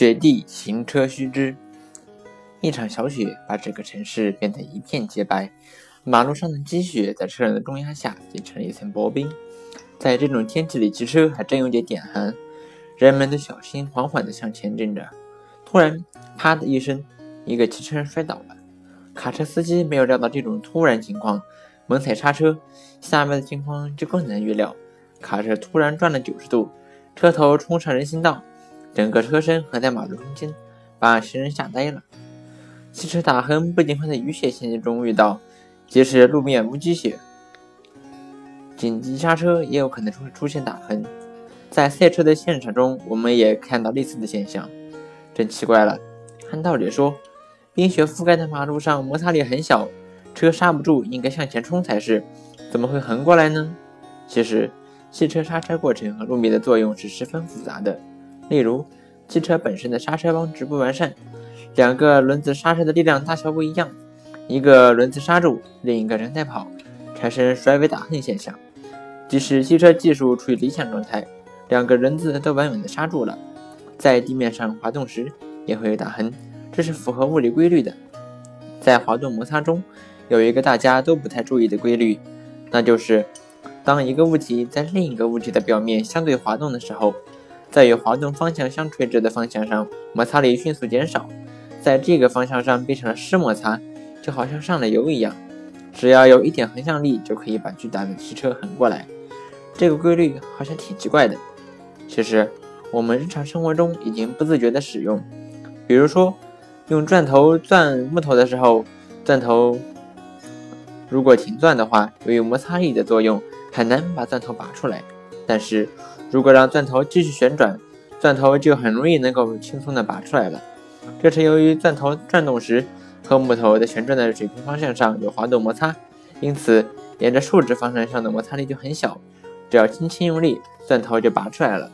雪地行车须知。一场小雪把整个城市变得一片洁白，马路上的积雪在车辆的重压下结成了一层薄冰。在这种天气里骑车还真有点点寒，人们都小心缓缓地向前进着。突然，啪的一声，一个骑车摔倒了。卡车司机没有料到这种突然情况，猛踩刹车。下面的情况就更难预料，卡车突然转了九十度，车头冲上人行道，整个车身横在马路中间，把行人吓呆了。汽车打横不仅会在雨雪天气中遇到，即使路面无积雪。紧急刹车也有可能出出现打横，在赛车的现场中，我们也看到类似的现象，真奇怪了。按道理说，冰雪覆盖的马路上摩擦力很小，车刹不住应该向前冲才是，怎么会横过来呢？其实，汽车刹车过程和路面的作用是十分复杂的。例如，汽车本身的刹车帮直不完善，两个轮子刹车的力量大小不一样，一个轮子刹住，另一个人在跑，产生甩尾打横现象。即使汽车技术处于理想状态，两个轮子都稳稳地刹住了，在地面上滑动时也会有打横，这是符合物理规律的。在滑动摩擦中，有一个大家都不太注意的规律，那就是当一个物体在另一个物体的表面相对滑动的时候，在与滑动方向相垂直的方向上，摩擦力迅速减少，在这个方向上变成了湿摩擦，就好像上了油一样，只要有一点横向力，就可以把巨大的汽车横过来。这个规律好像挺奇怪的，其实我们日常生活中已经不自觉的使用。比如说，用钻头钻木头的时候，钻头如果停钻的话，由于摩擦力的作用，很难把钻头拔出来。但是如果让钻头继续旋转，钻头就很容易能够轻松的拔出来了。这是由于钻头转动时和木头在旋转的水平方向上有滑动摩擦，因此沿着竖直方向上的摩擦力就很小。只要轻轻用力，钻头就拔出来了。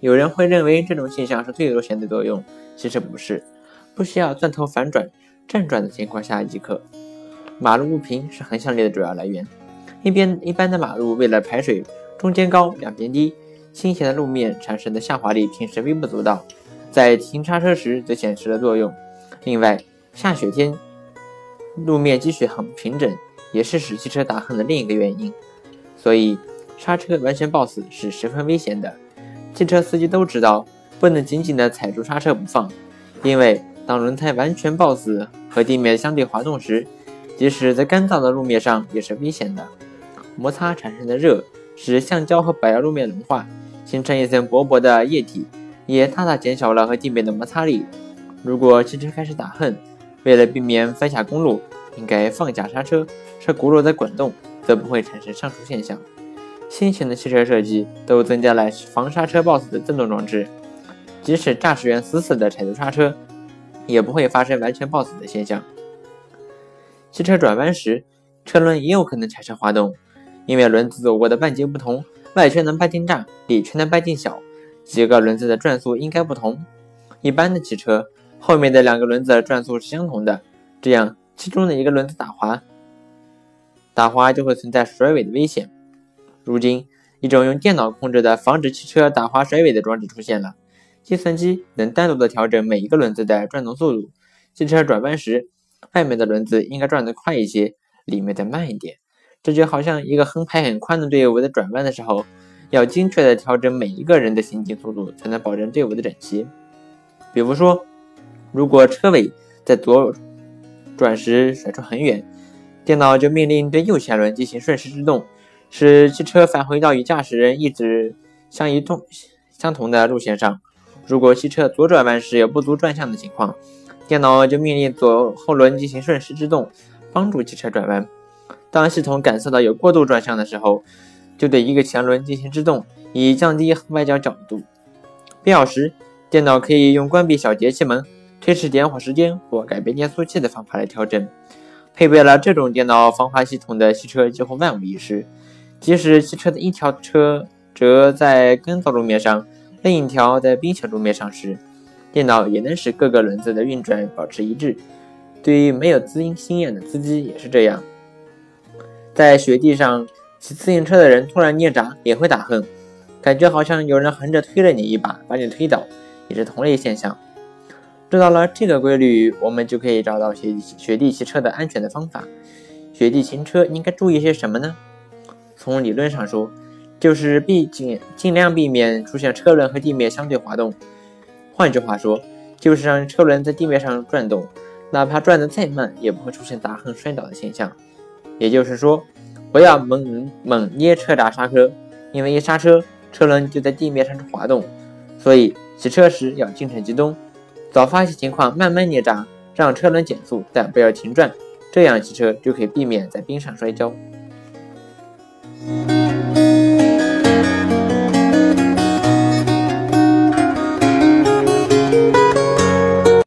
有人会认为这种现象是最优先的作用，其实不是，不需要钻头反转、正转的情况下即可。马路不平是横向力的主要来源。一边一般的马路为了排水，中间高，两边低，倾斜的路面产生的下滑力平时微不足道，在停刹车时则显示了作用。另外，下雪天路面积雪很平整，也是使汽车打横的另一个原因。所以。刹车完全抱死是十分危险的，汽车司机都知道，不能紧紧地踩住刹车不放，因为当轮胎完全抱死和地面相对滑动时，即使在干燥的路面上也是危险的。摩擦产生的热使橡胶和柏油路面融化，形成一层薄薄的液体，也大大减小了和地面的摩擦力。如果汽车开始打横，为了避免翻下公路，应该放下刹车，车轱辘在滚动，则不会产生上述现象。新型的汽车设计都增加了防刹车抱死的震动装置，即使驾驶员死死地踩住刹车，也不会发生完全抱死的现象。汽车转弯时，车轮也有可能产生滑动，因为轮子走过的半径不同，外圈的半径大，里圈的半径小，几个轮子的转速应该不同。一般的汽车后面的两个轮子转速是相同的，这样其中的一个轮子打滑，打滑就会存在甩尾的危险。如今，一种用电脑控制的防止汽车打滑甩尾的装置出现了。计算机能单独的调整每一个轮子的转动速度。汽车转弯时，外面的轮子应该转得快一些，里面的慢一点。这就好像一个横排很宽的队伍在转弯的时候，要精确的调整每一个人的行进速度，才能保证队伍的整齐。比如说，如果车尾在左转时甩出很远，电脑就命令对右前轮进行顺时制动。使汽车返回到与驾驶人一直相移动相同的路线上。如果汽车左转弯时有不足转向的情况，电脑就命令左后轮进行顺时制动，帮助汽车转弯。当系统感受到有过度转向的时候，就对一个前轮进行制动，以降低外角角度。必要时，电脑可以用关闭小节气门、推迟点火时间或改变变速器的方法来调整。配备了这种电脑防滑系统的汽车几乎万无一失。即使汽车的一条车辙在干燥路面上，另一条在冰雪路面上时，电脑也能使各个轮子的运转保持一致。对于没有资经验的司机也是这样。在雪地上骑自行车的人突然捏闸也会打横，感觉好像有人横着推了你一把，把你推倒，也是同类现象。知道了这个规律，我们就可以找到雪雪地骑车的安全的方法。雪地行车应该注意些什么呢？从理论上说，就是避尽尽量避免出现车轮和地面相对滑动。换句话说，就是让车轮在地面上转动，哪怕转得再慢，也不会出现打横摔倒的现象。也就是说，不要猛猛捏车闸刹车，因为一刹车，车轮就在地面上滑动。所以骑车时要精神集中。早发现情况，慢慢捏闸，让车轮减速，但不要停转，这样骑车就可以避免在冰上摔跤。